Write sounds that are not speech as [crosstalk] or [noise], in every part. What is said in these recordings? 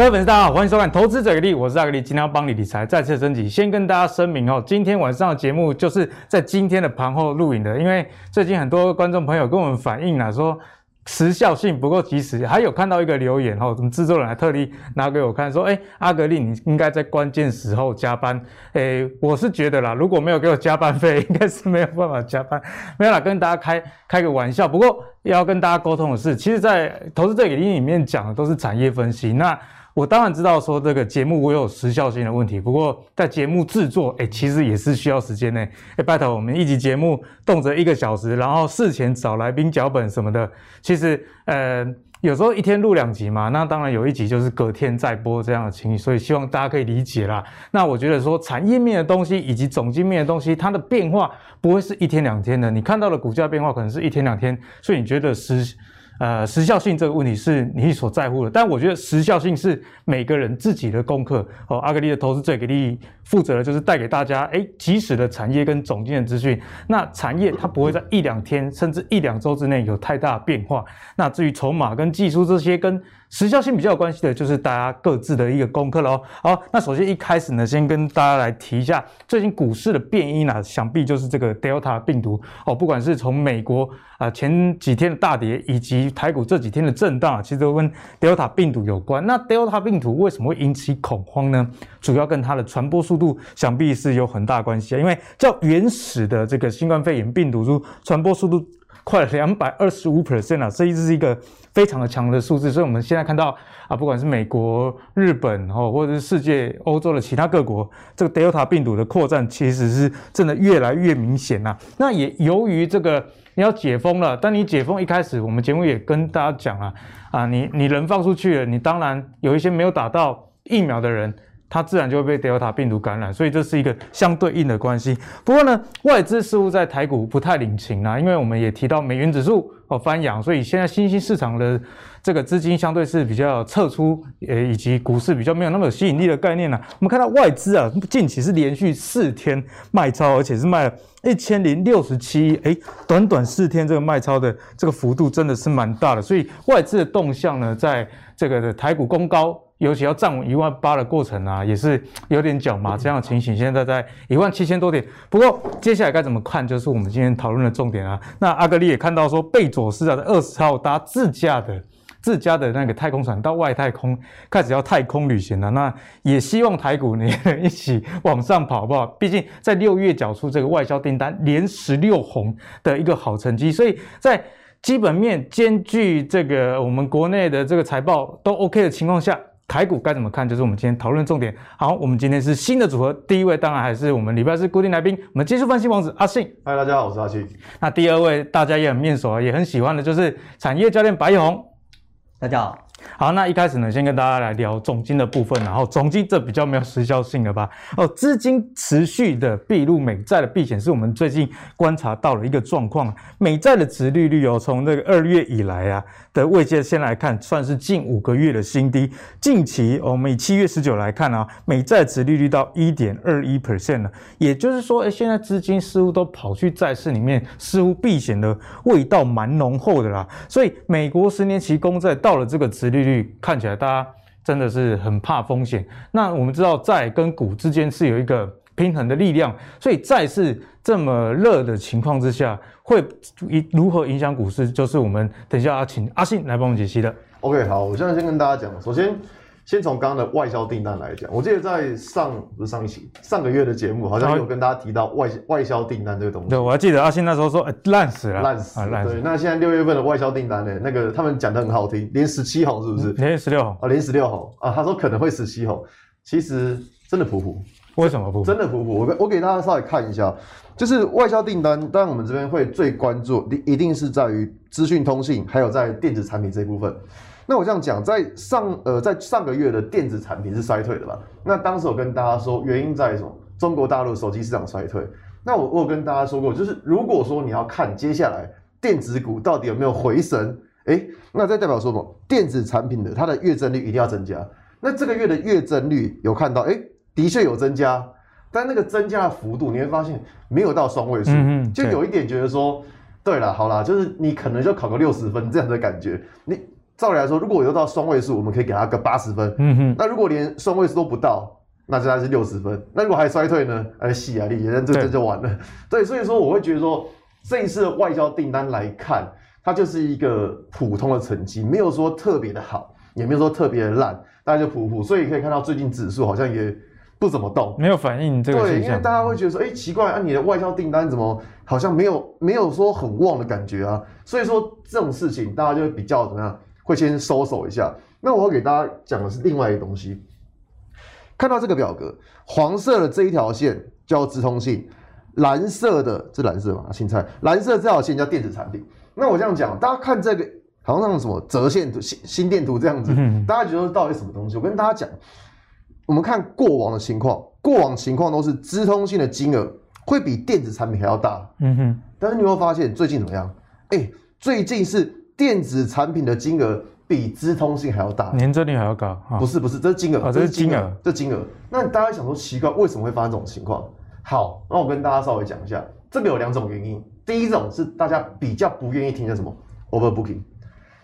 各位粉丝，大家好，欢迎收看《投资最给力》，我是阿格力，今天要帮你理财，再次升级。先跟大家声明哦，今天晚上的节目就是在今天的盘后录影的，因为最近很多观众朋友跟我们反映啊，说。时效性不够及时，还有看到一个留言哈，我们制作人还特地拿给我看，说，哎，阿格力，你应该在关键时候加班。哎，我是觉得啦，如果没有给我加班费，应该是没有办法加班。没有啦，跟大家开开个玩笑。不过要跟大家沟通的是，其实，在投资最给力里面讲的都是产业分析。那我当然知道说这个节目我有时效性的问题，不过在节目制作，哎，其实也是需要时间呢。哎，拜托我们一集节目动辄一个小时，然后事前找来宾脚本什么的，其实呃有时候一天录两集嘛，那当然有一集就是隔天再播这样的情形，所以希望大家可以理解啦。那我觉得说产业面的东西以及总经面的东西，它的变化不会是一天两天的，你看到的股价变化可能是一天两天，所以你觉得是。呃，时效性这个问题是你所在乎的，但我觉得时效性是每个人自己的功课。哦，阿格力的投资最给力负责的就是带给大家，诶，即时的产业跟总经的资讯。那产业它不会在一两天甚至一两周之内有太大的变化。那至于筹码跟技术这些跟时效性比较有关系的，就是大家各自的一个功课喽。好，那首先一开始呢，先跟大家来提一下最近股市的变因啊，想必就是这个 Delta 病毒哦。不管是从美国啊前几天的大跌，以及台股这几天的震荡啊，其实都跟 Delta 病毒有关。那 Delta 病毒为什么会引起恐慌呢？主要跟它的传播速度想必是有很大关系啊。因为较原始的这个新冠肺炎病毒株传播速度快两百二十五 percent 啊，这一直是一个。非常的强的数字，所以我们现在看到啊，不管是美国、日本哦，或者是世界欧洲的其他各国，这个 Delta 病毒的扩散其实是真的越来越明显呐。那也由于这个你要解封了，当你解封一开始，我们节目也跟大家讲了啊，你你人放出去了，你当然有一些没有打到疫苗的人，他自然就会被 Delta 病毒感染，所以这是一个相对应的关系。不过呢，外资似乎在台股不太领情啊，因为我们也提到美元指数。哦，翻扬，所以现在新兴市场的这个资金相对是比较撤出，呃，以及股市比较没有那么有吸引力的概念呢、啊。我们看到外资啊，近期是连续四天卖超，而且是卖了一千零六十七亿，诶，短短四天这个卖超的这个幅度真的是蛮大的。所以外资的动向呢，在这个的台股攻高。尤其要站稳一万八的过程啊，也是有点脚麻。这样的情形，现在在一万七千多点。不过接下来该怎么看，就是我们今天讨论的重点啊。那阿格力也看到说，贝佐斯啊，在二十号搭自驾的自家的那个太空船到外太空，开始要太空旅行了。那也希望台股呢一起往上跑，好不好？毕竟在六月缴出这个外销订单连十六红的一个好成绩，所以在基本面兼具这个我们国内的这个财报都 OK 的情况下。台股该怎么看？就是我们今天讨论重点。好，我们今天是新的组合，第一位当然还是我们礼拜四固定来宾，我们技术分析王子阿信。嗨，大家好，我是阿信。那第二位大家也很面熟啊，也很喜欢的，就是产业教练白毅宏。大家好。好，那一开始呢，先跟大家来聊总金的部分，然后总金这比较没有时效性了吧？哦，资金持续的避入美债的避险，是我们最近观察到了一个状况。美债的殖利率哦，从这个二月以来啊的位阶先来看，算是近五个月的新低。近期哦，我们以七月十九来看啊，美债殖利率到一点二一 percent 了，也就是说，诶，现在资金似乎都跑去债市里面，似乎避险的味道蛮浓厚的啦。所以，美国十年期公债到了这个值利率看起来，大家真的是很怕风险。那我们知道债跟股之间是有一个平衡的力量，所以债市这么热的情况之下，会如何影响股市？就是我们等一下要请阿信来帮我们解析的。OK，好，我现在先跟大家讲，首先。先从刚刚的外销订单来讲，我记得在上不是上一期上个月的节目，好像有跟大家提到外外销订单这个东西。对，我还记得阿信那时候说，哎、欸，烂死了，烂死了。啊、对，那现在六月份的外销订单呢？那个他们讲的很好听，连十七红是不是？连十六红啊，连十六红啊。他说可能会十七红，其实真的普普。为什么普普？真的普普。我给我给大家稍微看一下，就是外销订单，当然我们这边会最关注，一定是在于资讯通信，还有在电子产品这一部分。那我这样讲，在上呃，在上个月的电子产品是衰退的吧？那当时我跟大家说，原因在什么？中国大陆手机市场衰退。那我我有跟大家说过，就是如果说你要看接下来电子股到底有没有回升，诶，那这代表说什么？电子产品的它的月增率一定要增加。那这个月的月增率有看到，诶，的确有增加，但那个增加的幅度你会发现没有到双位数，就有一点觉得说，对了，好啦，就是你可能就考个六十分这样的感觉，你。照理来说，如果有到双位数，我们可以给他个八十分。嗯哼。那如果连双位数都不到，那就还是六十分。那如果还衰退呢？哎，戏啊，你这这就完了。对，所以说我会觉得说，这一次的外交订单来看，它就是一个普通的成绩，没有说特别的好，也没有说特别的烂，大家就普普。所以可以看到最近指数好像也不怎么动，没有反应这个。对，因为大家会觉得说，哎、欸，奇怪啊，你的外销订单怎么好像没有没有说很旺的感觉啊？所以说这种事情大家就会比较怎么样，会先收手一下。那我要给大家讲的是另外一个东西。看到这个表格，黄色的这一条线叫直通性，蓝色的这蓝色嘛，青菜，蓝色这条线叫电子产品。那我这样讲，大家看这个好像什么折线图、心心电图这样子，嗯、大家觉得到底什么东西？我跟大家讲，我们看过往的情况，过往情况都是资通性的金额会比电子产品还要大。嗯哼，但是你会发现最近怎么样？哎、欸，最近是电子产品的金额。比资通信还要大，年增率还要高？不是不是，这是金额、哦，这是金额，这金额。那大家想说奇怪，为什么会发生这种情况？好，那我跟大家稍微讲一下，这个有两种原因。第一种是大家比较不愿意听叫什么 overbooking，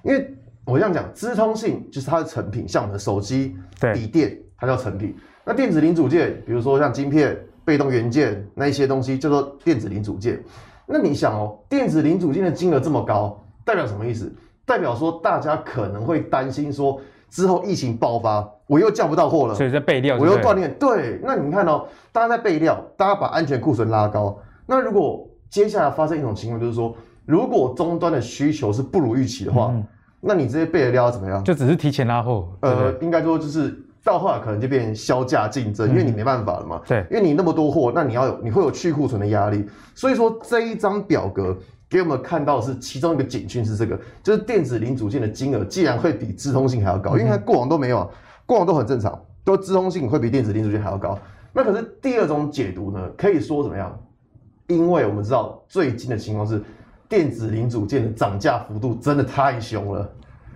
因为我这样讲，资通信就是它的成品，像我们的手机、笔电，它叫成品。那电子零组件，比如说像晶片、被动元件那一些东西，叫做电子零组件。那你想哦，电子零组件的金额这么高，代表什么意思？代表说，大家可能会担心说，之后疫情爆发，我又叫不到货了，所以在备料，我又断链。对，那你看哦，大家在备料，大家把安全库存拉高。那如果接下来发生一种情况，就是说，如果终端的需求是不如预期的话，嗯、那你这些备的料怎么样？就只是提前拉货。呃，应该说就是到后来可能就变成削价竞争，嗯、因为你没办法了嘛。对，因为你那么多货，那你要有，你会有去库存的压力。所以说这一张表格。给我们看到的是其中一个警讯是这个，就是电子零组件的金额既然会比资通信还要高，因为它过往都没有啊，过往都很正常，都资通信会比电子零组件还要高。那可是第二种解读呢，可以说怎么样？因为我们知道最近的情况是电子零组件的涨价幅度真的太凶了。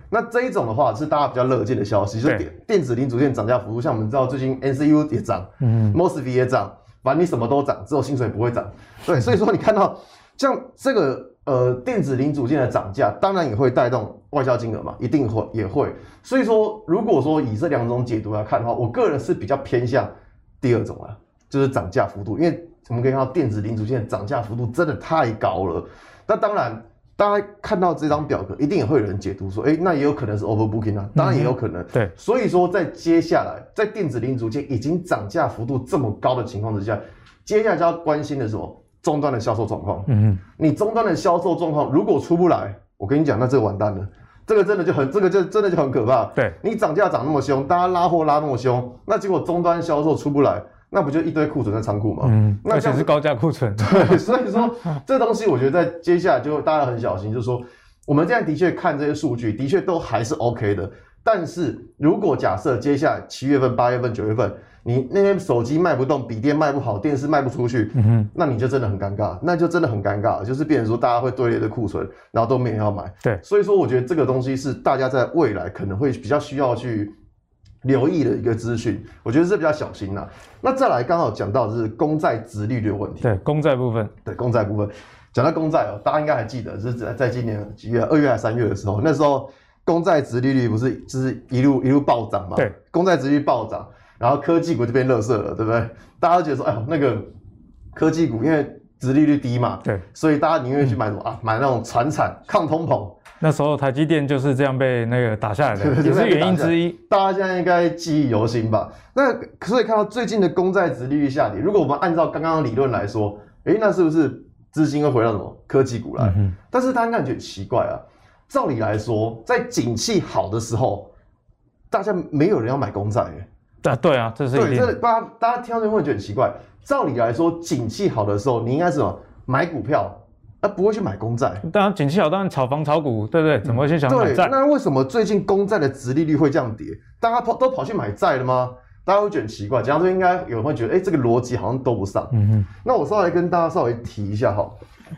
那这一种的话是大家比较乐见的消息，就是电电子零组件涨价幅度，像我们知道最近 NCU 也涨，嗯，MOSFET 也涨，反正你什么都涨，只有薪水不会涨。对，所以说你看到。像这个呃电子零组件的涨价，当然也会带动外销金额嘛，一定会也会。所以说，如果说以这两种解读来看的话，我个人是比较偏向第二种啊，就是涨价幅度，因为我们可以看到电子零组件涨价幅度真的太高了。那当然，大家看到这张表格，一定也会有人解读说，哎，那也有可能是 overbooking 啊，当然也有可能。对，所以说在接下来，在电子零组件已经涨价幅度这么高的情况之下，接下来就要关心的是什么？终端的销售状况，嗯，你终端的销售状况如果出不来，我跟你讲，那这个完蛋了，这个真的就很，这个就真的就很可怕。对，你涨价涨那么凶，大家拉货拉那么凶，那结果终端销售出不来，那不就一堆库存在仓库吗？嗯，而且是高价库存。[laughs] 对，所以说这东西我觉得在接下来就大家很小心，就是说我们现在的确看这些数据，的确都还是 OK 的。但是如果假设接下来七月份、八月份、九月份，你那边手机卖不动，笔电卖不好，电视卖不出去，嗯，那你就真的很尴尬，那就真的很尴尬，就是变成说大家会堆列的库存，然后都没人要买。对，所以说我觉得这个东西是大家在未来可能会比较需要去留意的一个资讯，我觉得是比较小心呐。那再来刚好讲到的是公债殖利率的问题，对，公债部分，对，公债部分，讲到公债哦，大家应该还记得是在在今年几月，二月还是三月的时候，那时候公债殖利率不是就是一路一路暴涨嘛？对，公债殖利率暴涨。然后科技股就变垃圾了，对不对？大家都觉得说，哎呦，那个科技股因为殖利率低嘛，对，所以大家宁愿去买什么、嗯、啊？买那种传产抗通膨。那时候台积电就是这样被那个打下来的，[laughs] 也是原因之一。大家现在应该记忆犹新吧？那所以看到最近的公债殖利率下跌，如果我们按照刚刚的理论来说，诶，那是不是资金会回到什么科技股来？嗯、但是大家感觉很奇怪啊。照理来说，在景气好的时候，大家没有人要买公债。啊，对啊，这是对，这大家大家听到这会觉得很奇怪。照理来说，景气好的时候，你应该是什么买股票，而不会去买公债。当然，景气好，当然炒房炒股，对不对？怎么会去想买债？对，那为什么最近公债的殖利率会这样跌？大家跑都跑去买债了吗？大家会觉得很奇怪。这样说应该有人会觉得，哎，这个逻辑好像都不上。嗯哼。那我稍微跟大家稍微提一下哈，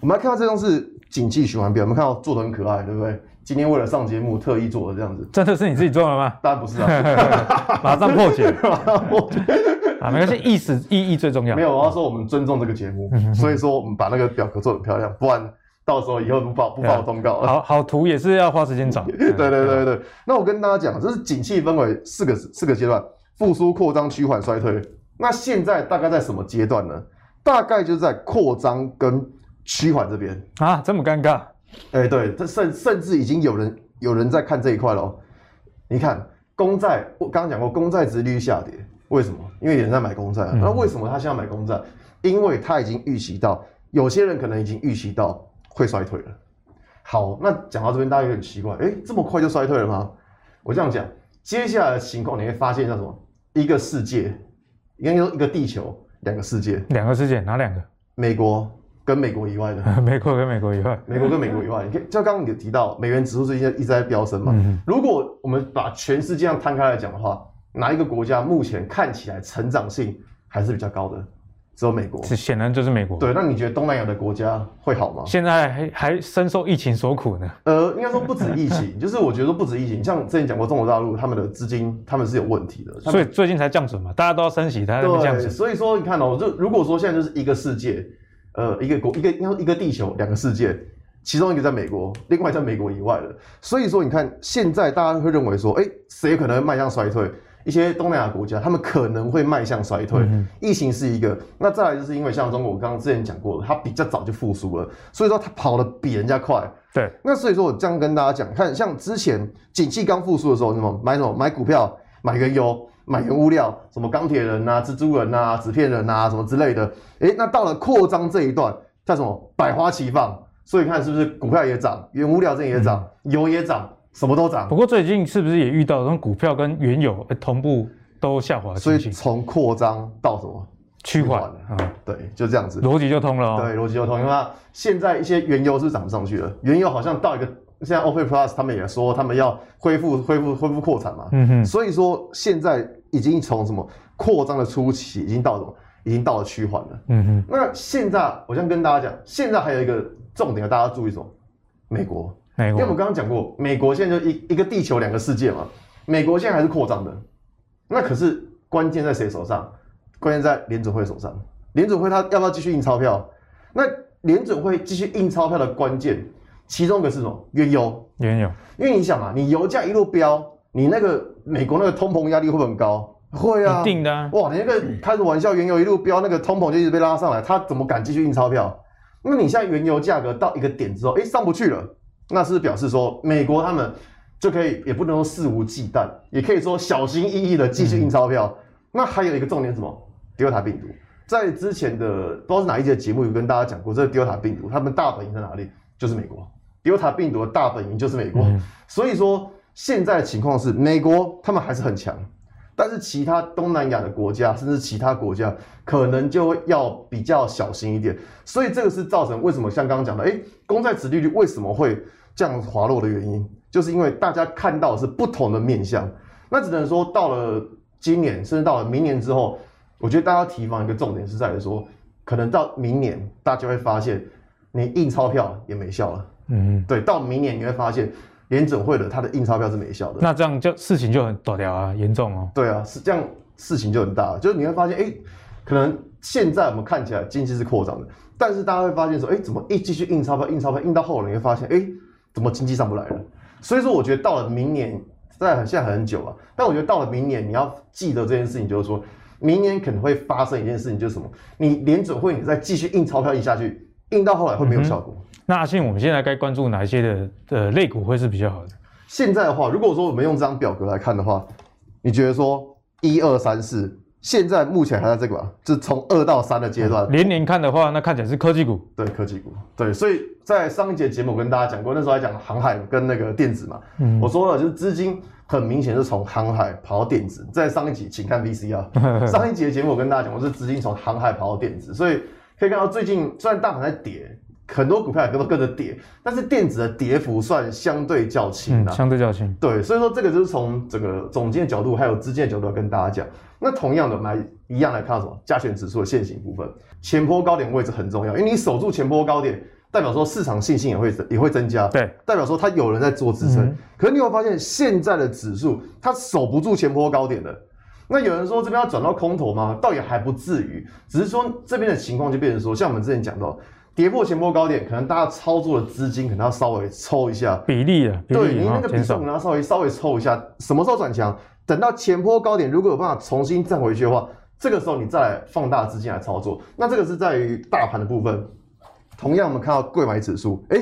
我们来看到这张是景气循环表，我们看到做的很可爱，对不对？今天为了上节目特意做的这样子，真的是你自己做的吗？当然不是啊，[laughs] 马上破解，[laughs] 马上破解啊！没关系，意思意义最重要。没有，我要说我们尊重这个节目，所以说我们把那个表格做的漂亮，不然到时候以后不报不报通告了。好 [laughs] 好图也是要花时间找。对对对对对。那我跟大家讲，这是景气分为四个四个阶段：复苏、扩张、趋缓、衰退。那现在大概在什么阶段呢？大概就是在扩张跟趋缓这边啊，这么尴尬？哎、欸，对，这甚甚至已经有人有人在看这一块了。你看公债，我刚刚讲过，公债殖利率下跌，为什么？因为有人在买公债、嗯、那为什么他现在买公债？因为他已经预期到，有些人可能已经预期到会衰退了。好，那讲到这边，大家有点奇怪，哎、欸，这么快就衰退了吗？我这样讲，接下来的情况你会发现叫什么？一个世界，应该说一个地球，两个世界。两个世界哪两个？美国跟美国以外的。[laughs] 美国跟美国以外。美国跟美国以外，你看，就刚刚你提到美元指数最近一直在飙升嘛。嗯、如果我们把全世界上摊开来讲的话，哪一个国家目前看起来成长性还是比较高的？只有美国，是显然就是美国。对，那你觉得东南亚的国家会好吗？现在还还深受疫情所苦呢。呃，应该说不止疫情，[laughs] 就是我觉得不止疫情，像之前讲过中国大陆他们的资金他们是有问题的，所以最近才降准嘛，大家都要升息，它才降准。所以说你看哦，就如果说现在就是一个世界，呃，一个国一个应该说一个地球两个世界，其中一个在美国，另外在美国以外的，所以说你看现在大家会认为说，哎，谁可能会迈向衰退？一些东南亚国家，他们可能会迈向衰退，嗯、疫情是一个。那再来就是因为像中国，我刚刚之前讲过的，它比较早就复苏了，所以说它跑得比人家快。对，那所以说我这样跟大家讲，看像之前景气刚复苏的时候，什么买什么买股票、买原油、买原物料，什么钢铁人啊、蜘蛛人啊、纸片人啊，什么之类的。诶，那到了扩张这一段，叫什么百花齐放，所以看是不是股票也涨，原物料这也涨，嗯、油也涨。什么都涨，不过最近是不是也遇到这种股票跟原油同步都下滑？所以从扩张到什么趋缓？啊，对，就这样子，逻辑就通了哦。对，逻辑就通，因为它现在一些原油是涨不上去了，原油好像到一个现在 OPEC Plus 他们也说他们要恢复恢复恢复扩产嘛。嗯哼。所以说现在已经从什么扩张的初期已经到什么，已经到了趋缓了。嗯哼。那现在我先跟大家讲，现在还有一个重点要大家注意什么？美国。因为我们刚刚讲过，美国现在就一一个地球两个世界嘛，美国现在还是扩张的，那可是关键在谁手上？关键在联准会手上。联准会他要不要继续印钞票？那联准会继续印钞票的关键，其中一个是什么？原油。原油。因为你想嘛，你油价一路飙，你那个美国那个通膨压力会不会很高？会啊，一定的啊。哇，你那个开着玩笑，原油一路飙，那个通膨就一直被拉上来，他怎么敢继续印钞票？那你现在原油价格到一个点之后，哎，上不去了。那是表示说，美国他们就可以，也不能说肆无忌惮，也可以说小心翼翼的继续印钞票。嗯、那还有一个重点是什么？Delta 病毒，在之前的不知道是哪一节节目有跟大家讲过，这个 Delta 病毒，他们大本营在哪里？就是美国。Delta 病毒的大本营就是美国。嗯、所以说，现在的情况是，美国他们还是很强，但是其他东南亚的国家，甚至其他国家，可能就要比较小心一点。所以这个是造成为什么像刚刚讲的，哎，公债殖利率为什么会？这样滑落的原因，就是因为大家看到的是不同的面相。那只能说到了今年，甚至到了明年之后，我觉得大家提防一个重点是在于说，可能到明年大家会发现，你印钞票也没效了。嗯，对，到明年你会发现，联准会的它的印钞票是没效的。那这样就事情就很大条啊，严重哦。对啊，是这样，事情就很大，就是你会发现，哎，可能现在我们看起来经济是扩张的，但是大家会发现说，哎，怎么一继续印钞票，印钞票印到后来，你会发现，哎。怎么经济上不来了？所以说，我觉得到了明年，在很现在很久啊。但我觉得到了明年，你要记得这件事情，就是说明年可能会发生一件事情，就是什么？你联准会你再继续印钞票印下去，印到后来会没有效果。嗯、那阿信，我们现在该关注哪一些的呃类股会是比较好的？现在的话，如果说我们用这张表格来看的话，你觉得说一二三四？现在目前还在这个，就是从二到三的阶段。连年看的话，那看起来是科技股。对，科技股。对，所以在上一节节目我跟大家讲过，那时候还讲航海跟那个电子嘛。嗯。我说了，就是资金很明显是从航海跑到电子。[laughs] 在上一集，请看 VCR。上一集的节目我跟大家讲，我是资金从航海跑到电子，所以可以看到最近虽然大盘在跌。很多股票也都跟着跌，但是电子的跌幅算相对较轻的，相对较轻。对，所以说这个就是从整个总经的角度，还有资金的角度来跟大家讲。那同样的，我们来一样来看什么？加权指数的线型部分，前坡高点位置很重要，因为你守住前坡高点，代表说市场信心也会也会增加，对，代表说它有人在做支撑。嗯、可是你会发现，现在的指数它守不住前坡高点的。那有人说这边要转到空头吗？倒也还不至于，只是说这边的情况就变成说，像我们之前讲到。跌破前波高点，可能大家操作的资金可能要稍微抽一下比例啊，比例对，你那个比重可能要稍微稍微抽一下。什么时候转强？等到前波高点如果有办法重新站回去的话，这个时候你再来放大资金来操作。那这个是在于大盘的部分。同样，我们看到贵买指数，哎，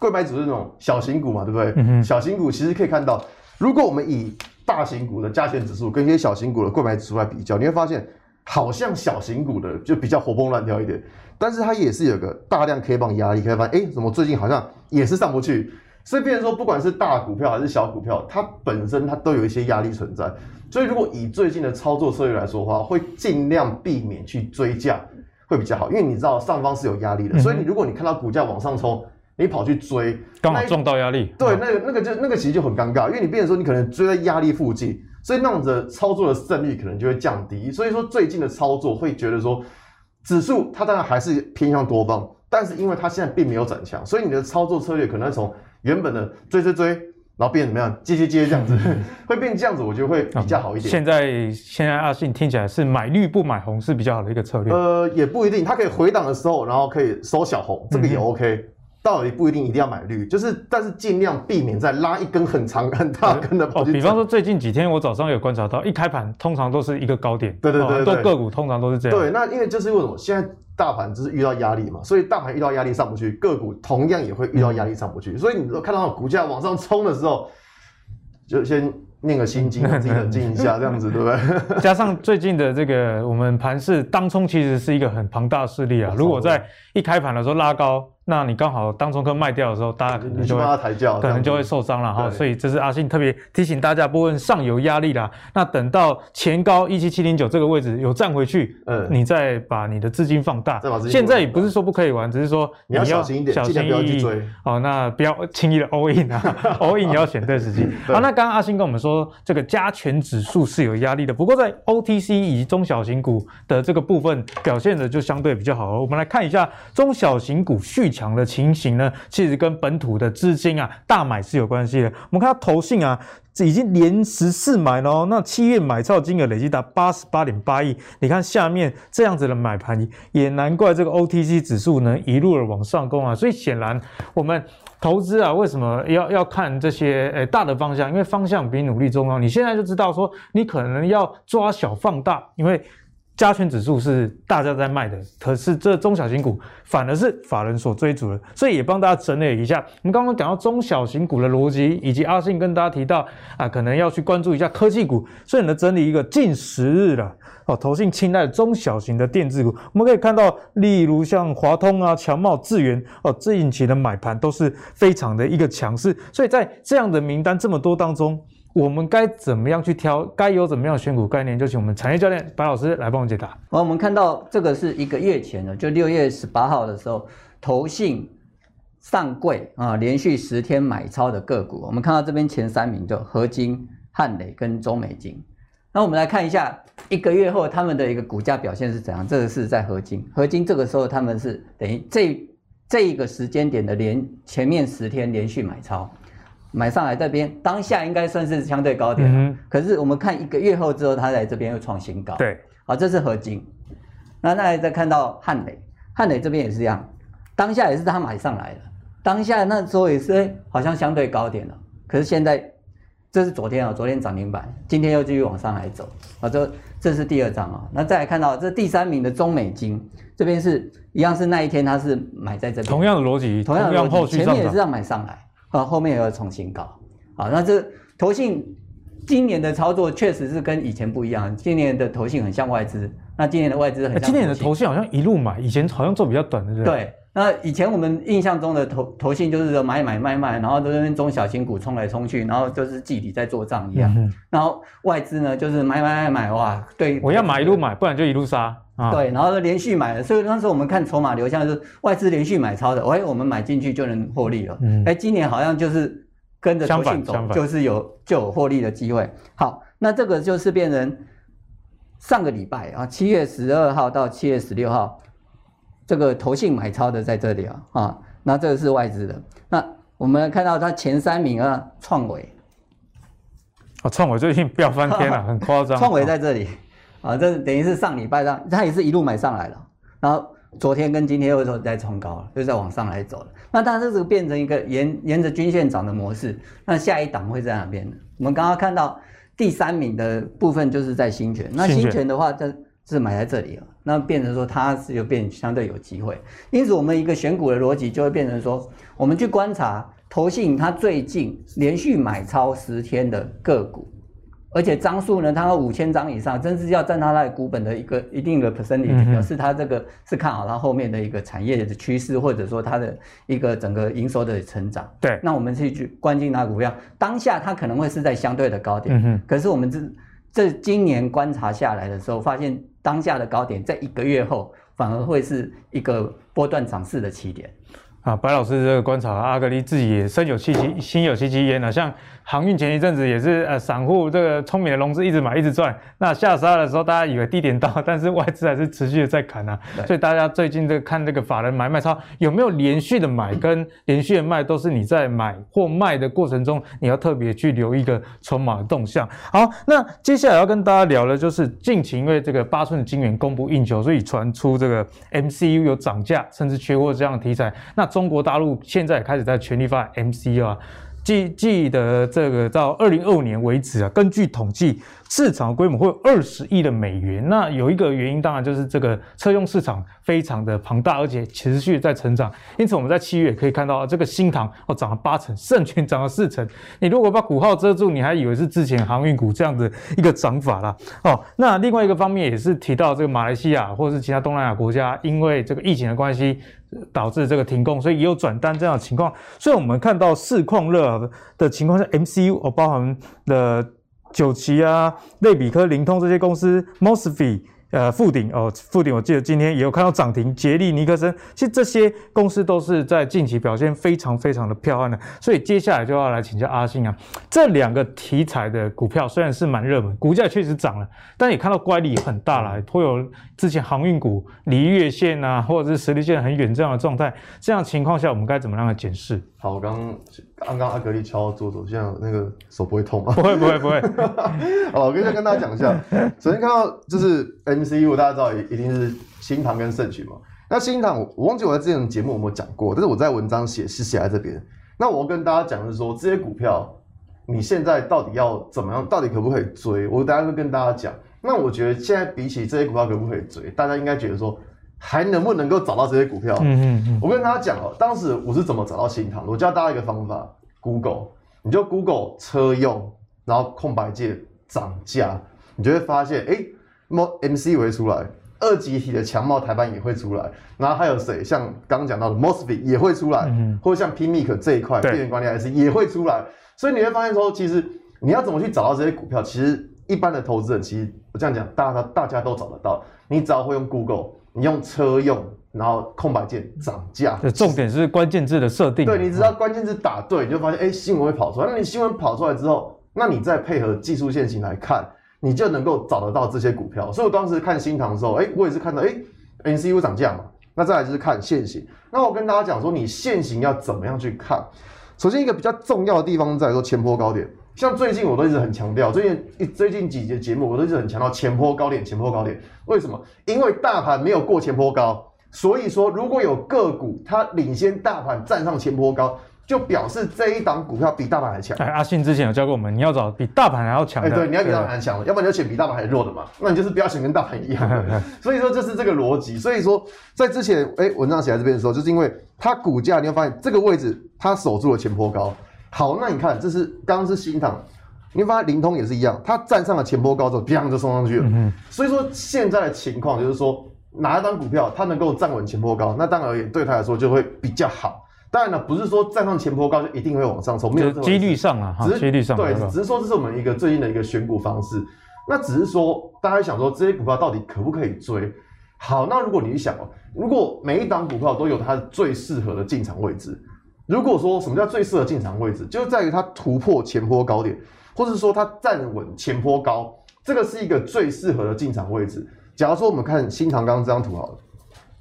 贵买指数是那种小型股嘛，对不对？嗯哼。小型股其实可以看到，如果我们以大型股的加权指数跟一些小型股的贵买指数来比较，你会发现。好像小型股的就比较活蹦乱跳一点，但是它也是有个大量 K 棒压力，可以发现，哎，怎么最近好像也是上不去？所以变成说，不管是大股票还是小股票，它本身它都有一些压力存在。所以如果以最近的操作策略来说的话，会尽量避免去追价会比较好，因为你知道上方是有压力的，所以你如果你看到股价往上冲，你跑去追，刚好撞到压力，对，那个那个就那个其实就很尴尬，因为你变成说你可能追在压力附近。所以那样子操作的胜率可能就会降低。所以说最近的操作会觉得说，指数它当然还是偏向多方，但是因为它现在并没有转强，所以你的操作策略可能从原本的追追追，然后变怎么样接接接这样子，[laughs] 会变这样子，我觉得会比较好一点。现在现在阿信听起来是买绿不买红是比较好的一个策略。呃，也不一定，它可以回档的时候，然后可以收小红，这个也 OK。嗯到底不一定一定要买绿，就是但是尽量避免再拉一根很长很大根的跑。哦，比方说最近几天我早上有观察到，一开盘通常都是一个高点。对对对，对，对，个股通常都是这样。对，那因为就是为什么现在大盘就是遇到压力嘛，所以大盘遇到压力上不去，个股同样也会遇到压力上不去。嗯、所以你看到股价往上冲的时候，就先念个心经，自己冷静一下，这样子对不对？[laughs] 加上最近的这个我们盘势当冲其实是一个很庞大的势力啊，如果在一开盘的时候拉高。那你刚好当中科卖掉的时候，大家可能就会可能就会受伤了哈，所以这是阿信特别提醒大家，部分上游压力啦。那等到前高一七七零九这个位置有站回去，嗯，你再把你的资金放大。现在也不是说不可以玩，只是说你要小心一点，小心不要去追。好，那不要轻易的 all in 啊，[laughs] all in 你要选对时机。[laughs] 好，那刚刚阿信跟我们说，这个加权指数是有压力的，不过在 OTC 以及中小型股的这个部分表现的就相对比较好。我们来看一下中小型股续。强的情形呢，其实跟本土的资金啊大买是有关系的。我们看到投信啊，已经连十四买了哦。那七月买超金额累计达八十八点八亿。你看下面这样子的买盘，也难怪这个 OTC 指数呢一路的往上攻啊。所以显然我们投资啊，为什么要要看这些诶大的方向？因为方向比努力重要。你现在就知道说，你可能要抓小放大，因为。加权指数是大家在卖的，可是这中小型股反而是法人所追逐的，所以也帮大家整理一下。我们刚刚讲到中小型股的逻辑，以及阿信跟大家提到啊，可能要去关注一下科技股，所以呢，整理一个近十日了哦，投信青睐中小型的电子股，我们可以看到，例如像华通啊、强茂、智源哦，这一期的买盘都是非常的一个强势，所以在这样的名单这么多当中。我们该怎么样去挑？该有怎么样的选股概念？就请我们产业教练白老师来帮我解答。好，我们看到这个是一个月前的，就六月十八号的时候，投信上柜啊，连续十天买超的个股。我们看到这边前三名就合金、汉磊跟中美金。那我们来看一下一个月后他们的一个股价表现是怎样。这个是在合金，合金这个时候他们是等于这这一个时间点的连前面十天连续买超。买上来这边当下应该算是相对高点，嗯，可是我们看一个月后之后，它在这边又创新高。对，好，这是合金。那那再看到汉磊，汉磊这边也是一样，当下也是他买上来的，当下那时候也是好像相对高点了，可是现在这是昨天啊，昨天涨停板，今天又继续往上来走。啊，这这是第二张啊。那再来看到这第三名的中美金，这边是一样是那一天他是买在这边，同样的逻辑，同样的逻辑，前面也是这样买上来。啊，后面也要重新搞，啊，那这投信今年的操作确实是跟以前不一样。今年的投信很像外资，那今年的外资很像。今年的投信好像一路买，以前好像做比较短的，对那以前我们印象中的投投信就是说买买卖卖，然后都是中小型股冲来冲去，然后就是季底在做账一样。嗯、然后外资呢，就是买买买买，哇，对，我要买一路买，不然就一路杀。啊、对，然后连续买了，所以当时我们看筹码流向是外资连续买超的，哎，我们买进去就能获利了。嗯，哎，今年好像就是跟着投信走，就是有就有获利的机会。好，那这个就是变成上个礼拜啊，七月十二号到七月十六号，这个投信买超的在这里啊，啊，那这个是外资的。那我们看到它前三名啊，创伟，啊，创伟最近飙翻天了，很夸张。创伟在这里。啊，这等于是上礼拜上，它也是一路买上来了，然后昨天跟今天又说在冲高了，又在往上来走了。那当然这个变成一个沿沿着均线涨的模式。那下一档会在哪边呢？我们刚刚看到第三名的部分就是在新权。那新权的话，这是买在这里了。那变成说它是有变相对有机会。因此我们一个选股的逻辑就会变成说，我们去观察投信它最近连续买超十天的个股。而且张数呢，它有五千张以上，真是要占它那股本的一个一定的 percentage，表示它这个是看好它后面的一个产业的趋势，或者说它的一个整个营收的成长。对，那我们去去关心它股票，当下它可能会是在相对的高点，嗯、哼可是我们这这今年观察下来的时候，发现当下的高点在一个月后反而会是一个波段涨势的起点。啊，白老师这个观察，阿格力自己也深有戚戚，心有戚戚焉啊。像航运前一阵子也是，呃，散户这个聪明的融资一直买一直赚。那下杀的时候，大家以为低点到，但是外资还是持续的在砍啊。所以大家最近这个看这个法人买卖超有没有连续的买跟连续的卖，都是你在买或卖的过程中，你要特别去留一个筹码的动向。好，那接下来要跟大家聊的，就是近期因为这个八寸的晶圆供不应求，所以传出这个 MCU 有涨价甚至缺货这样的题材。那中国大陆现在也开始在全力发 MCU 啊，记记得这个到二零二五年为止啊，根据统计。市场规模会有二十亿的美元，那有一个原因，当然就是这个车用市场非常的庞大，而且持续在成长。因此，我们在七月可以看到这个新唐哦涨了八成，盛群涨了四成。你如果把股号遮住，你还以为是之前航运股这样的一个涨法啦。哦，那另外一个方面也是提到这个马来西亚或者是其他东南亚国家，因为这个疫情的关系导致这个停工，所以也有转单这样的情况。所以我们看到市况热的情况下，MCU 哦包含的。九旗啊、类比科、灵通这些公司，Mosfet。呃，富鼎哦，富鼎，我记得今天也有看到涨停，杰利尼克森，其实这些公司都是在近期表现非常非常的漂亮的，所以接下来就要来请教阿信啊，这两个题材的股票虽然是蛮热门，股价确实涨了，但也看到乖离很大了，会有之前航运股离月线啊，或者是实力线很远这样的状态，这样情况下我们该怎么样来检视？好，我刚刚刚阿格力敲桌子，现在那个手不会痛吗？不会不会不会。[laughs] 好，我跟先跟大家讲一下，首先看到就是。MCU 大家知道一定是新唐跟盛曲嘛？那新唐我忘记我在之前的节目有没有讲过，但是我在文章写是写在这边。那我跟大家讲的是说，这些股票你现在到底要怎么样？到底可不可以追？我等下会跟大家讲。那我觉得现在比起这些股票可不可以追，大家应该觉得说还能不能够找到这些股票？嗯嗯嗯。我跟大家讲哦，当时我是怎么找到新塘的？我教大家一个方法，Google，你就 Google 车用，然后空白键涨价，你就会发现，哎、欸。MC 也会出来，二极体的强茂台板也会出来，然后还有谁？像刚刚讲到的 Mosfet 也会出来，嗯、或者像 PMIC 这一块电源管理 IC 也会出来。所以你会发现说，其实你要怎么去找到这些股票？其实一般的投资人，其实我这样讲，大家大家都找得到。你只要会用 Google，你用车用，然后空白键涨价。这重点是关键字的设定。对，你只要关键字打对，你就发现哎，新闻会跑出来。那你新闻跑出来之后，那你再配合技术线型来看。你就能够找得到这些股票，所以我当时看新塘的时候，哎，我也是看到，哎，N C U 涨价嘛，那再来就是看线型。那我跟大家讲说，你线型要怎么样去看？首先一个比较重要的地方在说前波高点，像最近我都一直很强调，最近最近几节节目我都一直很强调前坡高点，前坡高点。为什么？因为大盘没有过前坡高，所以说如果有个股它领先大盘站上前坡高。就表示这一档股票比大盘还强。哎，阿信之前有教过我们，你要找比大盘还要强的。哎，对，你要比大盘还强的，要不然你就选比大盘还弱的嘛。那你就是不要选跟大盘一样的。[laughs] 所以说这是这个逻辑。所以说在之前，哎，文章写在这边的时候，就是因为它股价，你会发现这个位置它守住了前坡高。好，那你看，这是刚刚是新塘，你会发现灵通也是一样，它站上了前波高之后，砰就送上去了。嗯、所以说现在的情况就是说，哪一档股票它能够站稳前波高，那当然而言对它来说就会比较好。当然了，不是说站上前波高就一定会往上冲，没有几率上啊，只是几率上对，只是说这是我们一个最近的一个选股方式。那只是说大家想说这些股票到底可不可以追？好，那如果你想哦，如果每一档股票都有它最适合的进场位置，如果说什么叫最适合进场位置，就在于它突破前坡高点，或者说它站稳前坡高，这个是一个最适合的进场位置。假如说我们看新唐刚这张图好了，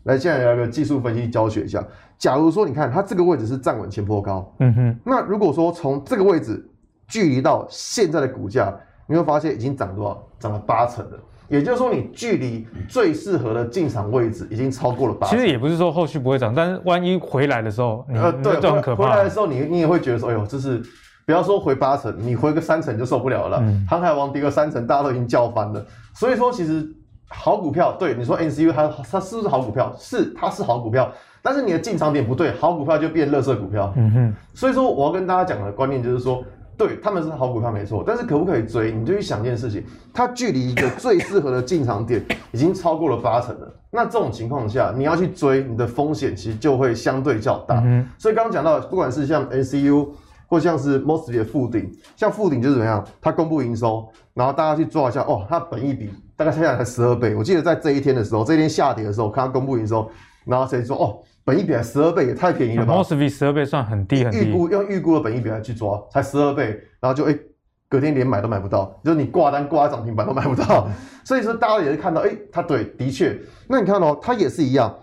来现在来个技术分析教学一下。假如说你看它这个位置是站稳前坡高，嗯哼，那如果说从这个位置距离到现在的股价，你会发现已经涨多少？涨了八成了。也就是说你距离最适合的进场位置已经超过了八成。其实也不是说后续不会涨，但是万一回来的时候，你呃，对，就很可怕。回来的时候你你也会觉得说，哎呦，这是不要说回八成，你回个三成就受不了了。嗯、航海王跌个三成，大家都已经叫翻了。所以说，其实好股票，对你说 NCU 它它是不是好股票？是，它是好股票。但是你的进场点不对，好股票就变垃圾股票。嗯哼。所以说，我要跟大家讲的观念就是说。对，他们是好股票没错，但是可不可以追？你就去想一件事情，它距离一个最适合的进场点已经超过了八成了。那这种情况下，你要去追，你的风险其实就会相对较大。嗯、所以刚刚讲到，不管是像 NCU 或像是 Mosfet 的富鼎，像富鼎就是怎么样？它公布营收，然后大家去抓一下，哦，它本益比大概现在才十二倍。我记得在这一天的时候，这一天下跌的时候，看它公布营收，然后谁说哦？本一比还十二倍也太便宜了吧？Mosfet 十二倍算很低很低。预估用预估的本一比来去抓，才十二倍，然后就哎、欸，隔天连买都买不到，就是你挂单挂涨停板都买不到。所以说大家也是看到，哎、欸，它对，的确。那你看哦，它也是一样，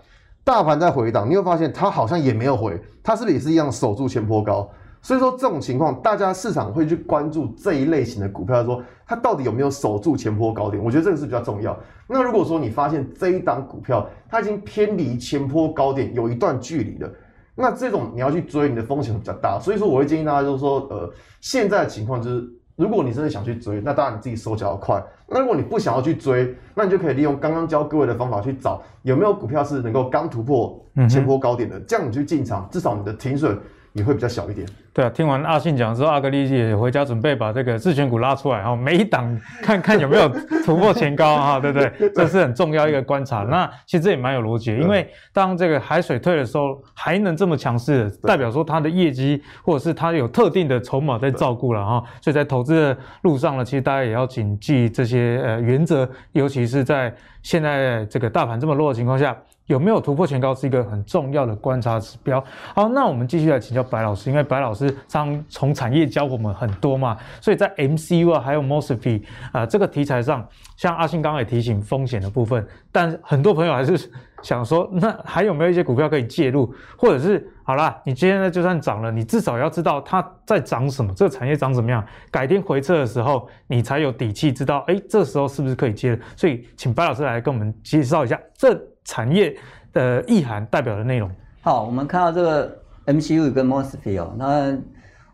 大盘在回档，你会发现它好像也没有回，它是不是也是一样守住前坡高？所以说这种情况，大家市场会去关注这一类型的股票，说它到底有没有守住前波高点？我觉得这个是比较重要。那如果说你发现这一档股票它已经偏离前波高点有一段距离了，那这种你要去追，你的风险比较大。所以说我会建议大家就是说，呃，现在的情况就是，如果你真的想去追，那当然你自己手脚要快。那如果你不想要去追，那你就可以利用刚刚教各位的方法去找有没有股票是能够刚突破前波高点的，这样你去进场，至少你的停损。也会比较小一点。对啊，听完阿信讲之后，阿格力也回家准备把这个自选股拉出来，然后每一档看 [laughs] 看有没有突破前高啊，对不对？[laughs] 这是很重要一个观察。那其实这也蛮有逻辑，因为当这个海水退的时候，还能这么强势，代表说它的业绩或者是它有特定的筹码在照顾了哈。所以在投资的路上呢，其实大家也要谨记这些呃原则，尤其是在现在这个大盘这么弱的情况下。有没有突破前高是一个很重要的观察指标。好，那我们继续来请教白老师，因为白老师常从产业教我们很多嘛，所以在 MCU 啊，还有 Mosfet 啊这个题材上，像阿信刚刚也提醒风险的部分，但很多朋友还是想说，那还有没有一些股票可以介入，或者是好啦，你今天呢就算涨了，你至少要知道它在涨什么，这个产业涨怎么样，改天回撤的时候，你才有底气知道，哎，这时候是不是可以接？所以请白老师来跟我们介绍一下这。产业的意涵代表的内容。好，我们看到这个 MCU 跟 Mosfet 哦，那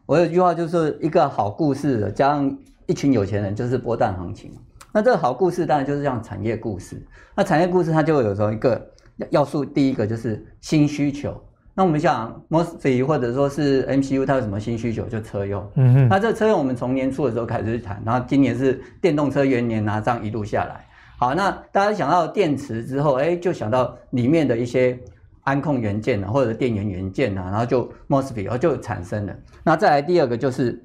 我有一句话就是一个好故事加上一群有钱人就是波段行情。那这个好故事当然就是像产业故事。那产业故事它就会有时候一个要素，第一个就是新需求。那我们想 Mosfet 或者说是 MCU，它有什么新需求？就车用。嗯哼。那这个车用我们从年初的时候开始去谈，然后今年是电动车元年啊，这样一路下来。好，那大家想到电池之后，哎，就想到里面的一些安控元件啊，或者电源元件啊，然后就 MOSFET 然后就产生了。那再来第二个就是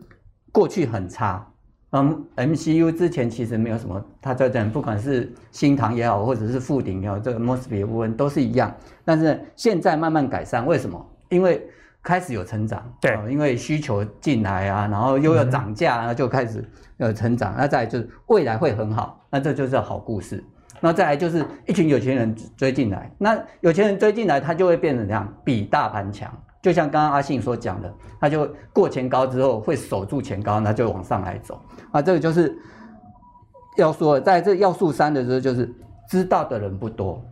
过去很差，嗯，MCU 之前其实没有什么，它在这不管是新唐也好，或者是富鼎也好，这个 MOSFET 的部分都是一样。但是现在慢慢改善，为什么？因为开始有成长，对、呃，因为需求进来啊，然后又要涨价，然后就开始有成长。那再来就是未来会很好。那这就是好故事。那再来就是一群有钱人追进来，那有钱人追进来，他就会变成这样，比大盘强。就像刚刚阿信所讲的，他就过前高之后会守住前高，那就往上来走。啊，这个就是要说，在这要素三的时候，就是知道的人不多。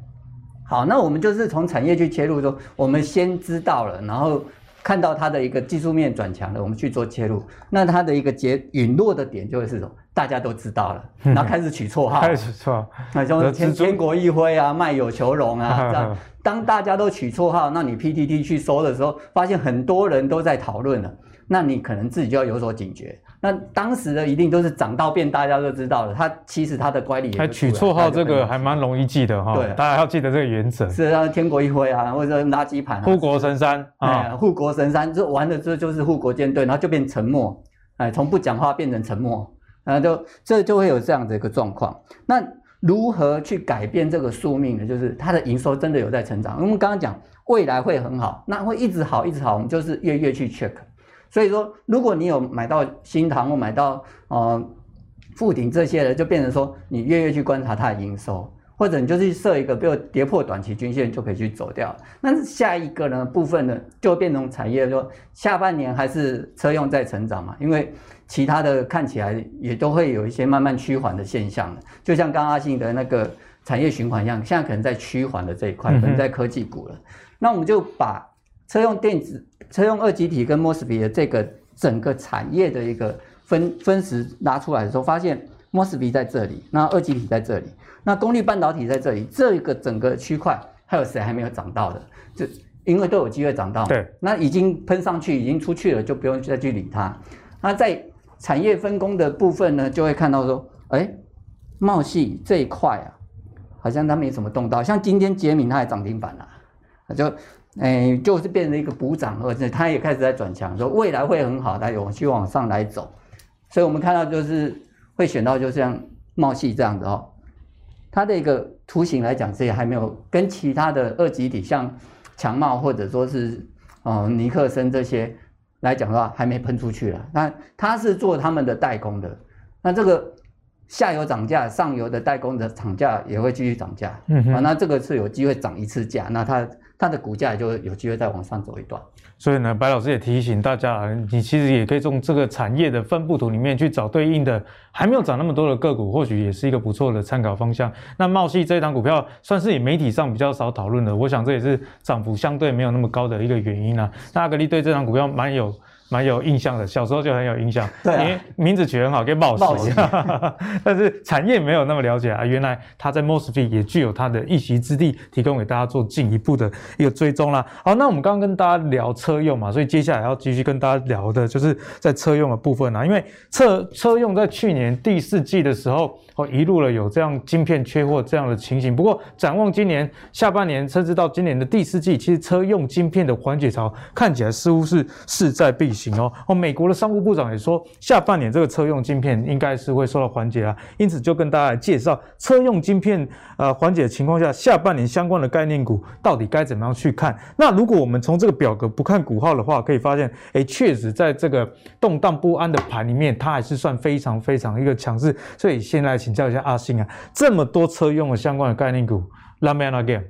好，那我们就是从产业去切入，说我们先知道了，然后。看到它的一个技术面转强了，我们去做切入。那它的一个结陨落的点就会是什么？大家都知道了，然后开始取绰号，开始取绰，那像天天国一辉啊，卖友求荣啊，这样。当大家都取绰号，那你 PTT 去搜的时候，发现很多人都在讨论了，那你可能自己就要有所警觉。那当时的一定都是长到变，大家都知道了。他其实他的乖离也。他取绰号这个还蛮容易记的哈。对，大家要记得这个原则。是啊，天国一辉啊，或者垃圾盘。护国神山啊，护国神山，这完了之后就是护国舰队，然后就变沉默，哎，从不讲话变成沉默，然后就这就会有这样的一个状况。那如何去改变这个宿命呢？就是它的营收真的有在成长。我们刚刚讲未来会很好，那会一直好一直好，我们就是月月去 check。所以说，如果你有买到新唐或买到呃富鼎这些的，就变成说你月月去观察它的营收。或者你就去设一个，比如跌破短期均线就可以去走掉。那下一个呢部分呢，就变成产业说下半年还是车用在成长嘛，因为其他的看起来也都会有一些慢慢趋缓的现象。就像刚刚阿信的那个产业循环一样，现在可能在趋缓的这一块，可能在科技股了。那我们就把车用电子、车用二极体跟 MOSFET 的这个整个产业的一个分分时拉出来的时候，发现 MOSFET 在这里，那二极体在这里。那功率半导体在这里，这个整个区块还有谁还没有涨到的？这因为都有机会涨到，对，那已经喷上去，已经出去了，就不用再去理它。那在产业分工的部分呢，就会看到说，哎，茂系这一块啊，好像它没什么动到，像今天杰敏它也涨停板了，就，哎，就是变成一个补涨，而且它也开始在转强，说未来会很好，它有去往上来走。所以我们看到就是会选到就像茂系这样子哦。它的一个图形来讲，这也还没有跟其他的二级体，像强茂或者说是呃尼克森这些来讲的话，还没喷出去了。那它是做他们的代工的，那这个下游涨价，上游的代工的厂价也会继续涨价，嗯，啊，那这个是有机会涨一次价，那它它的股价就有机会再往上走一段。所以呢，白老师也提醒大家，你其实也可以从这个产业的分布图里面去找对应的还没有涨那么多的个股，或许也是一个不错的参考方向。那茂矽这一档股票算是以媒体上比较少讨论的，我想这也是涨幅相对没有那么高的一个原因啊。那阿格力对这档股票蛮有。蛮有印象的，小时候就很有印象，因为名字取得很好，跟茂矽。[laughs] 但是产业没有那么了解啊，原来它在 MOSFET 也具有它的一席之地，提供给大家做进一步的一个追踪啦。好，那我们刚刚跟大家聊车用嘛，所以接下来要继续跟大家聊的就是在车用的部分啊，因为车车用在去年第四季的时候。哦，一路了有这样晶片缺货这样的情形。不过展望今年下半年，甚至到今年的第四季，其实车用晶片的缓解潮看起来似乎是势在必行哦。哦，美国的商务部长也说，下半年这个车用晶片应该是会受到缓解啊。因此就跟大家来介绍车用晶片呃缓解的情况下，下半年相关的概念股到底该怎么样去看？那如果我们从这个表格不看股号的话，可以发现，诶，确实在这个动荡不安的盘里面，它还是算非常非常一个强势。所以现在。请教一下阿信啊，这么多车用的相关的概念股，Last man again。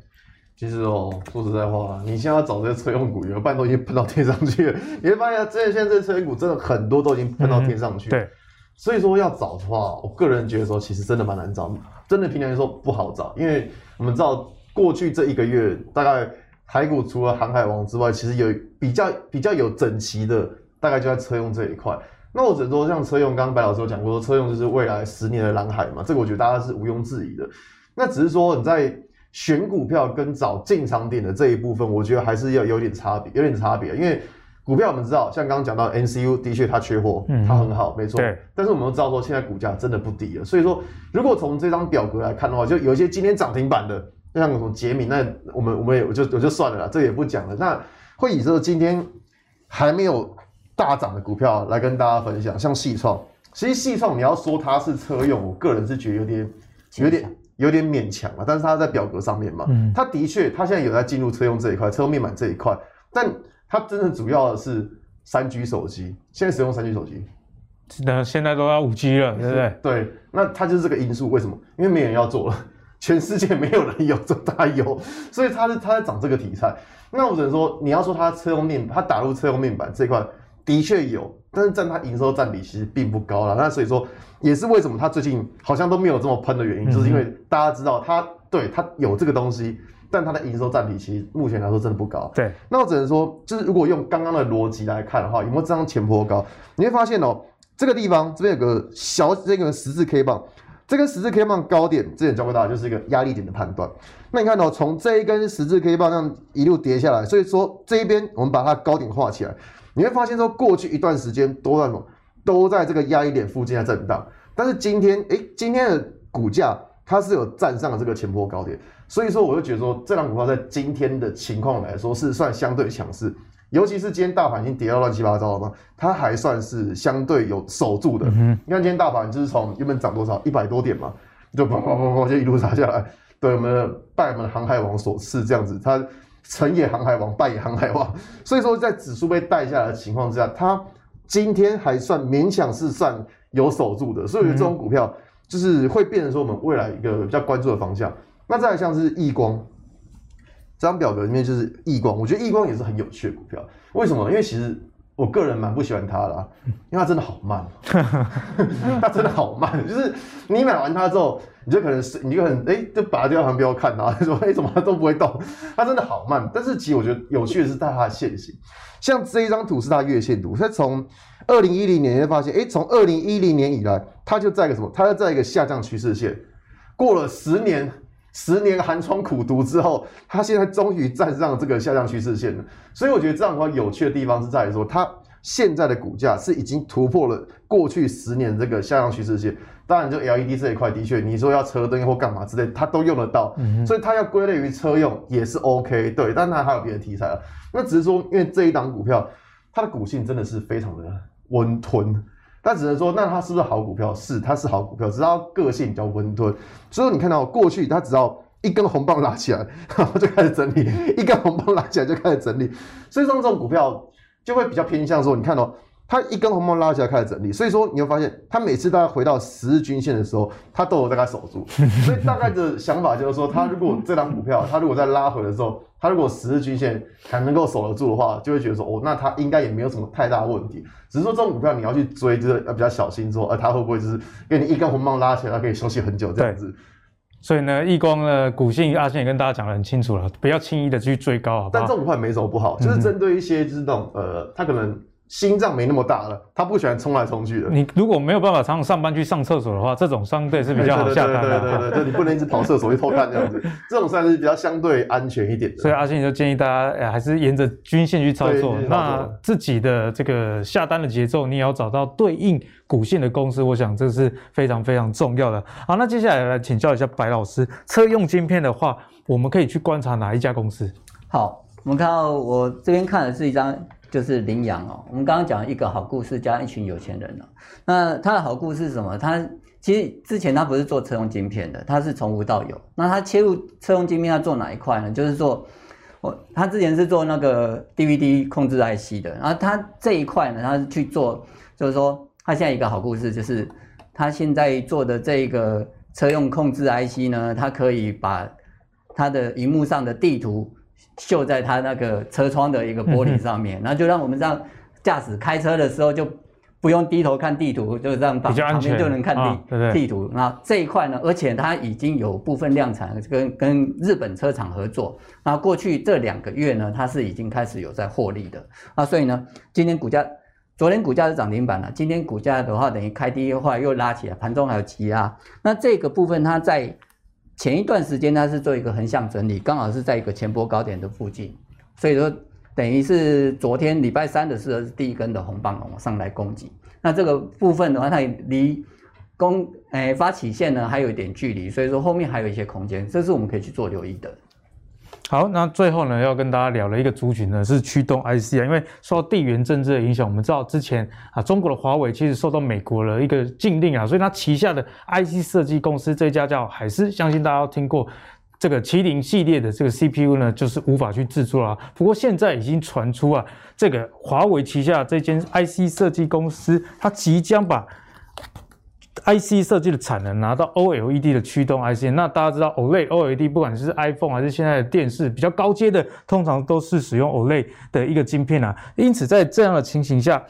其实哦，说实在话，你现在要找这些车用股，有一半都已经喷到天上去了。你会发现，这现在这些车用股真的很多都已经喷到天上去。嗯、对，所以说要找的话，我个人觉得说，其实真的蛮难找，真的平常说不好找，因为我们知道过去这一个月，大概台股除了航海王之外，其实有比较比较有整齐的，大概就在车用这一块。那我只能说，像车用，刚刚白老师有讲过，说车用就是未来十年的蓝海嘛，这个我觉得大家是毋庸置疑的。那只是说你在选股票跟找进场点的这一部分，我觉得还是要有点差别，有点差别。因为股票我们知道，像刚刚讲到 NCU 的确它缺货，它很好，没错。但是我们都知道说，现在股价真的不低了。所以说，如果从这张表格来看的话，就有一些今天涨停板的，像什么杰米，那我们我们也我就我就算了啦，这也不讲了。那会以这个今天还没有。大涨的股票来跟大家分享，像矽创，其实矽创你要说它是车用，我个人是觉得有点、有点、有点勉强了。但是它在表格上面嘛，嗯，它的确，它现在有在进入车用这一块，车用面板这一块，但它真正主要的是三 G 手机，现在使用三 G 手机，那现在都要五 G 了，对不对？对，那它就是这个因素，为什么？因为没人要做了，[laughs] 全世界没有人有，就它有，所以它是它在涨这个题材。那我只能说，你要说它车用面，它打入车用面板这一块。的确有，但是占它营收占比其实并不高了。那所以说，也是为什么它最近好像都没有这么喷的原因，嗯、就是因为大家知道它对它有这个东西，但它的营收占比其实目前来说真的不高。对，那我只能说，就是如果用刚刚的逻辑来看的话，有没有这张前坡高？你会发现哦，这个地方这边有个小这个十字 K 棒，这根十字 K 棒高点之前教过大家，就是一个压力点的判断。那你看哦，从这一根十字 K 棒这样一路跌下来，所以说这一边我们把它高点画起来。你会发现说，过去一段时间都在什么，都在这个压力点附近在震荡。但是今天，诶，今天的股价它是有站上了这个前波高点，所以说我就觉得说，这档股票在今天的情况来说是算相对强势，尤其是今天大盘已经跌到乱七八糟了嘛，它还算是相对有守住的。嗯、你看今天大盘就是从原本涨多少一百多点嘛，就砰砰砰砰就一路杀下来，对我们的拜我们的航海王所赐这样子，它。成也航海王，败也航海王。[laughs] 所以说，在指数被带下来的情况之下，它今天还算勉强是算有守住的。所以，这种股票就是会变成说我们未来一个比较关注的方向。那再来像是亿光，这张表格里面就是亿光，我觉得亿光也是很有趣的股票。为什么？因为其实我个人蛮不喜欢它的，因为它真的好慢，[laughs] 它真的好慢。就是你买完它之后，你就可能是你就可能哎，就把它丢到旁边看啊，说 [laughs] 哎怎么它都不会动，它真的好慢。但是其实我觉得有趣的是它的线型，像这一张图是它月线图，它从二零一零年就发现，哎，从二零一零年以来，它就在一个什么？它就在一个下降趋势线，过了十年。十年寒窗苦读之后，它现在终于站上这个下降趋势线了。所以我觉得这样的话，有趣的地方是在于说，它现在的股价是已经突破了过去十年这个下降趋势线。当然，就 LED 这一块的确，你说要车灯或干嘛之类，它都用得到。所以它要归类于车用也是 OK。对，但它还有别的题材啊。那只是说，因为这一档股票，它的股性真的是非常的温吞。但只能说，那它是不是好股票？是，它是好股票，只要个性比较温吞。所以你看到过去，它只要一根红棒拉起来，然 [laughs] 后就开始整理；一根红棒拉起来就开始整理。所以像这种股票就会比较偏向说，你看到。它一根红棒拉起来开始整理，所以说你会发现，它每次大概回到十日均线的时候，它都有大概守住。[laughs] 所以大概的想法就是说，它如果这档股票，它如果在拉回的时候，它如果十日均线还能够守得住的话，就会觉得说，哦，那它应该也没有什么太大问题。只是说这种股票你要去追，就是要比较小心，说，呃，它会不会就是给你一根红棒拉起来，它可以休息很久这样子。所以呢，易光的股性，阿信也跟大家讲得很清楚了，不要轻易的去追高，好好？但这种股票没什么不好，就是针对一些就是那种呃，它可能。心脏没那么大了，他不喜欢冲来冲去的。你如果没有办法常常上班去上厕所的话，这种相对是比较好下单的。对对对对，就你不能一直跑厕所去偷看这样子，这种算是比较相对安全一点的。所以阿信就建议大家，哎，还是沿着均线去操作。那自己的这个下单的节奏，你也要找到对应股性的公司，我想这是非常非常重要的。好，那接下来来请教一下白老师，车用晶片的话，我们可以去观察哪一家公司？好，我们看到我这边看的是一张。就是凌阳哦，我们刚刚讲一个好故事加一群有钱人哦。那他的好故事是什么？他其实之前他不是做车用晶片的，他是从无到有。那他切入车用晶片，他做哪一块呢？就是做我他之前是做那个 DVD 控制 IC 的，然后他这一块呢，他是去做，就是说他现在一个好故事就是他现在做的这个车用控制 IC 呢，他可以把他的荧幕上的地图。秀在他那个车窗的一个玻璃上面，然后就让我们这样驾驶开车的时候就不用低头看地图，就这样旁旁边就能看地地图。那这一块呢，而且它已经有部分量产，跟跟日本车厂合作。那过去这两个月呢，它是已经开始有在获利的。那所以呢，今天股价，昨天股价是涨停板了，今天股价的话等于开低的话又拉起来，盘中还有急压。那这个部分它在。前一段时间它是做一个横向整理，刚好是在一个前波高点的附近，所以说等于是昨天礼拜三的时候是第一根的红棒往上来攻击。那这个部分的话，它离攻诶发起线呢还有一点距离，所以说后面还有一些空间，这是我们可以去做留意的。好，那最后呢，要跟大家聊的一个族群呢，是驱动 IC 啊，因为受到地缘政治的影响，我们知道之前啊，中国的华为其实受到美国的一个禁令啊，所以它旗下的 IC 设计公司这家叫海思，相信大家都听过这个麒麟系列的这个 CPU 呢，就是无法去制作了。不过现在已经传出啊，这个华为旗下这间 IC 设计公司，它即将把 IC 设计的产能拿到 OLED 的驱动 IC，那大家知道 OLED OLED 不管是 iPhone 还是现在的电视比较高阶的，通常都是使用 OLED 的一个晶片啊。因此在这样的情形下，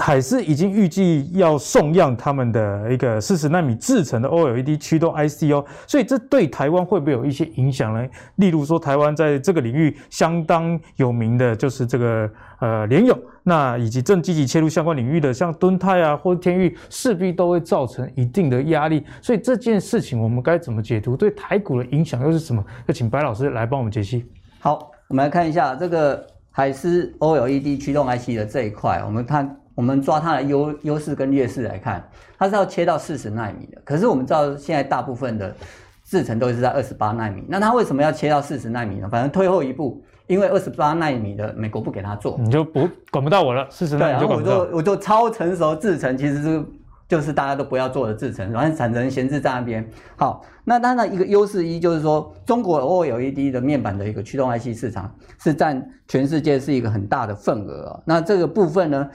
海思已经预计要送样他们的一个四十纳米制成的 OLED 驱动 IC 哦，所以这对台湾会不会有一些影响呢？例如说，台湾在这个领域相当有名的就是这个呃联咏，那以及正积极切入相关领域的像敦泰啊或天钰，势必都会造成一定的压力。所以这件事情我们该怎么解读？对台股的影响又是什么？要请白老师来帮我们解析。好，我们来看一下这个海思 OLED 驱动 IC 的这一块，我们看。我们抓它的优优势跟劣势来看，它是要切到四十纳米的。可是我们知道现在大部分的制程都是在二十八纳米。那它为什么要切到四十纳米呢？反正退后一步，因为二十八纳米的美国不给它做，你就不管不到我了。四十纳米就管不到。我就我就超成熟制程，其实是就是大家都不要做的制程，然后产能闲置在那边。好，那当然一个优势一就是说，中国 OLED 的面板的一个驱动 IC 市场是占全世界是一个很大的份额啊。那这个部分呢？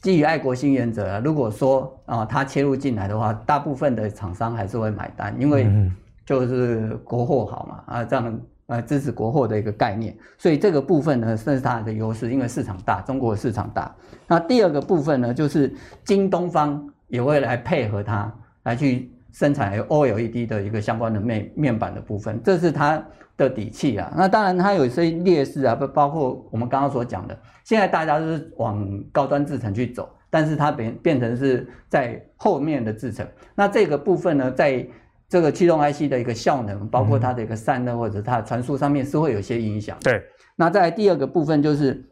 基于爱国心原则，如果说啊，他切入进来的话，大部分的厂商还是会买单，因为就是国货好嘛，啊，这样呃支持国货的一个概念，所以这个部分呢，算是它的优势，因为市场大，中国市场大。那第二个部分呢，就是京东方也会来配合它，来去生产 OLED 的一个相关的面面板的部分，这是它的底气啊。那当然它有一些劣势啊，包包括我们刚刚所讲的。现在大家都是往高端制程去走，但是它变变成是在后面的制程。那这个部分呢，在这个驱动 IC 的一个效能，包括它的一个散热或者它的传输上面是会有些影响。对。那在第二个部分就是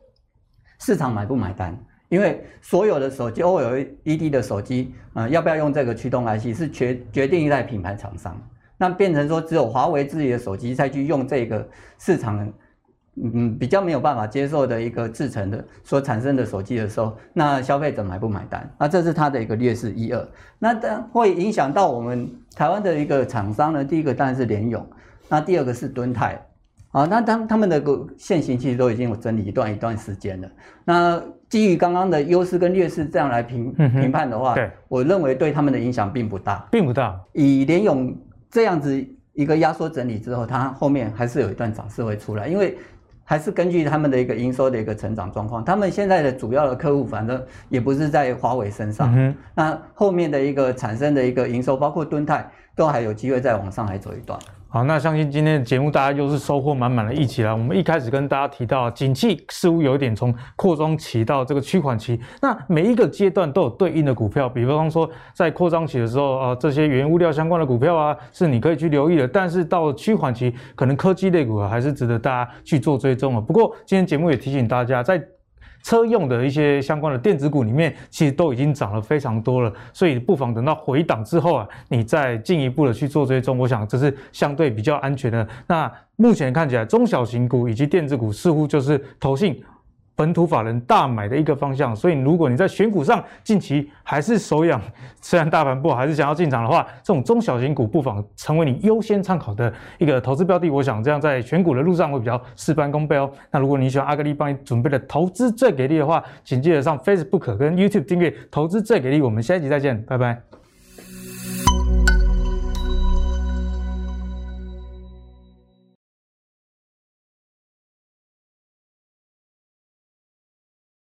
市场买不买单，因为所有的手机 OLED 的手机啊、要不要用这个驱动 IC 是决决定在品牌厂商。那变成说只有华为自己的手机才去用这个市场。嗯，比较没有办法接受的一个制成的所产生的手机的时候，那消费者买不买单？那这是它的一个劣势一二。那当会影响到我们台湾的一个厂商呢？第一个当然是联咏，那第二个是敦泰。啊，那当他们的个线型其实都已经有整理一段一段时间了。那基于刚刚的优势跟劣势这样来评评判的话，对，我认为对他们的影响并不大，并不大。以联咏这样子一个压缩整理之后，它后面还是有一段涨势会出来，因为。还是根据他们的一个营收的一个成长状况，他们现在的主要的客户反正也不是在华为身上，嗯，那后面的一个产生的一个营收，包括敦泰，都还有机会再往上来走一段。好，那相信今天的节目大家又是收获满满的一起了。我们一开始跟大家提到，景气似乎有一点从扩张期到这个趋缓期，那每一个阶段都有对应的股票。比方说，在扩张期的时候，呃，这些原物料相关的股票啊，是你可以去留意的。但是到了趋缓期，可能科技类股啊，还是值得大家去做追踪啊。不过今天节目也提醒大家，在车用的一些相关的电子股里面，其实都已经涨了非常多了，所以不妨等到回档之后啊，你再进一步的去做追踪，我想这是相对比较安全的。那目前看起来，中小型股以及电子股似乎就是投信。本土法人大买的一个方向，所以如果你在选股上近期还是手痒，虽然大盘不好，还是想要进场的话，这种中小型股不妨成为你优先参考的一个投资标的。我想这样在选股的路上会比较事半功倍哦。那如果你喜欢阿格力帮你准备的投资最给力的话，请记得上 Facebook 跟 YouTube 订阅投资最给力。我们下一集再见，拜拜。